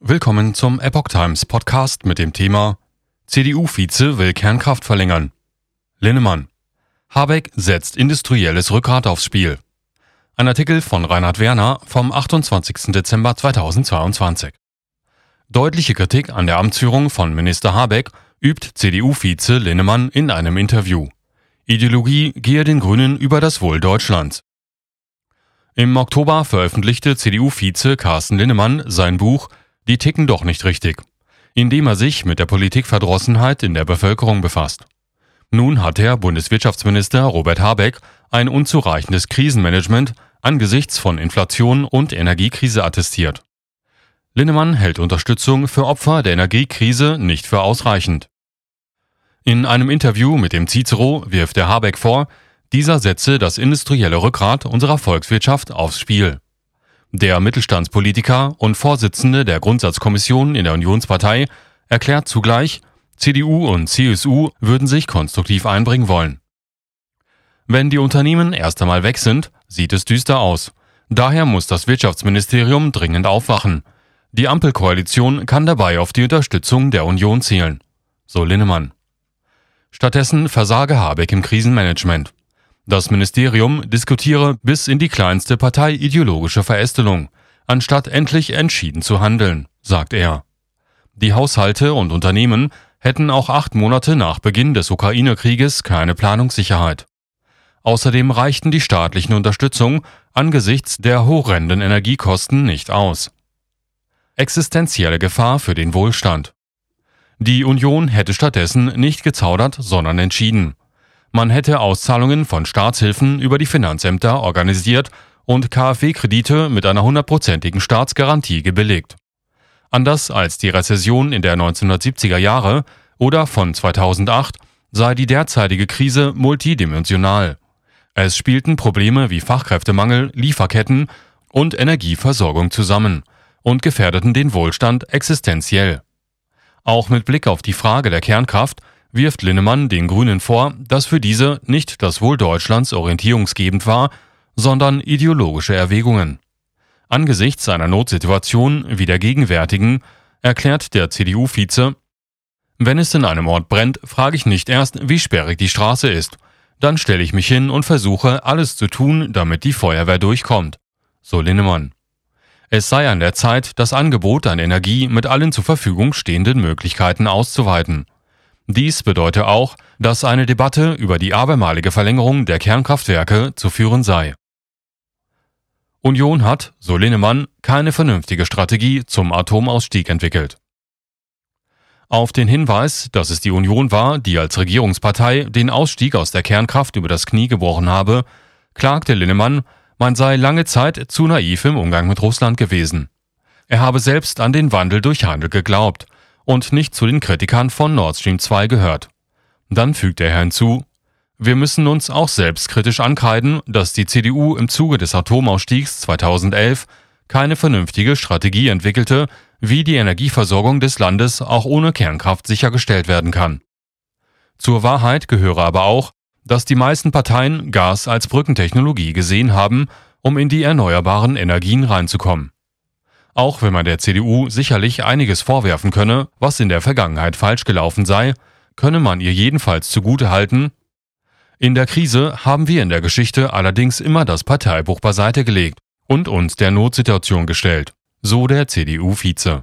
Willkommen zum Epoch Times Podcast mit dem Thema CDU-Vize will Kernkraft verlängern. Linnemann. Habeck setzt industrielles Rückgrat aufs Spiel. Ein Artikel von Reinhard Werner vom 28. Dezember 2022. Deutliche Kritik an der Amtsführung von Minister Habeck übt CDU-Vize Linnemann in einem Interview. Ideologie gehe den Grünen über das Wohl Deutschlands. Im Oktober veröffentlichte CDU-Vize Carsten Linnemann sein Buch die ticken doch nicht richtig, indem er sich mit der Politikverdrossenheit in der Bevölkerung befasst. Nun hat Herr Bundeswirtschaftsminister Robert Habeck ein unzureichendes Krisenmanagement angesichts von Inflation und Energiekrise attestiert. Linnemann hält Unterstützung für Opfer der Energiekrise nicht für ausreichend. In einem Interview mit dem Cicero wirft der Habeck vor, dieser setze das industrielle Rückgrat unserer Volkswirtschaft aufs Spiel. Der Mittelstandspolitiker und Vorsitzende der Grundsatzkommission in der Unionspartei erklärt zugleich, CDU und CSU würden sich konstruktiv einbringen wollen. Wenn die Unternehmen erst einmal weg sind, sieht es düster aus. Daher muss das Wirtschaftsministerium dringend aufwachen. Die Ampelkoalition kann dabei auf die Unterstützung der Union zählen. So Linnemann. Stattdessen versage Habeck im Krisenmanagement. Das Ministerium diskutiere bis in die kleinste parteiideologische Verästelung, anstatt endlich entschieden zu handeln, sagt er. Die Haushalte und Unternehmen hätten auch acht Monate nach Beginn des Ukraine-Krieges keine Planungssicherheit. Außerdem reichten die staatlichen Unterstützung angesichts der horrenden Energiekosten nicht aus. Existenzielle Gefahr für den Wohlstand. Die Union hätte stattdessen nicht gezaudert, sondern entschieden. Man hätte Auszahlungen von Staatshilfen über die Finanzämter organisiert und KfW-Kredite mit einer hundertprozentigen Staatsgarantie gebilligt. Anders als die Rezession in der 1970er Jahre oder von 2008 sei die derzeitige Krise multidimensional. Es spielten Probleme wie Fachkräftemangel, Lieferketten und Energieversorgung zusammen und gefährdeten den Wohlstand existenziell. Auch mit Blick auf die Frage der Kernkraft wirft Linnemann den Grünen vor, dass für diese nicht das Wohl Deutschlands orientierungsgebend war, sondern ideologische Erwägungen. Angesichts einer Notsituation wie der gegenwärtigen erklärt der CDU-Vize, wenn es in einem Ort brennt, frage ich nicht erst, wie sperrig die Straße ist. Dann stelle ich mich hin und versuche, alles zu tun, damit die Feuerwehr durchkommt. So Linnemann. Es sei an der Zeit, das Angebot an Energie mit allen zur Verfügung stehenden Möglichkeiten auszuweiten. Dies bedeutet auch, dass eine Debatte über die abermalige Verlängerung der Kernkraftwerke zu führen sei. Union hat, so Linnemann, keine vernünftige Strategie zum Atomausstieg entwickelt. Auf den Hinweis, dass es die Union war, die als Regierungspartei den Ausstieg aus der Kernkraft über das Knie gebrochen habe, klagte Linnemann, man sei lange Zeit zu naiv im Umgang mit Russland gewesen. Er habe selbst an den Wandel durch Handel geglaubt und nicht zu den Kritikern von Nord Stream 2 gehört. Dann fügt er hinzu, wir müssen uns auch selbstkritisch ankreiden, dass die CDU im Zuge des Atomausstiegs 2011 keine vernünftige Strategie entwickelte, wie die Energieversorgung des Landes auch ohne Kernkraft sichergestellt werden kann. Zur Wahrheit gehöre aber auch, dass die meisten Parteien Gas als Brückentechnologie gesehen haben, um in die erneuerbaren Energien reinzukommen. Auch wenn man der CDU sicherlich einiges vorwerfen könne, was in der Vergangenheit falsch gelaufen sei, könne man ihr jedenfalls zugute halten, in der Krise haben wir in der Geschichte allerdings immer das Parteibuch beiseite gelegt und uns der Notsituation gestellt, so der CDU-Vize.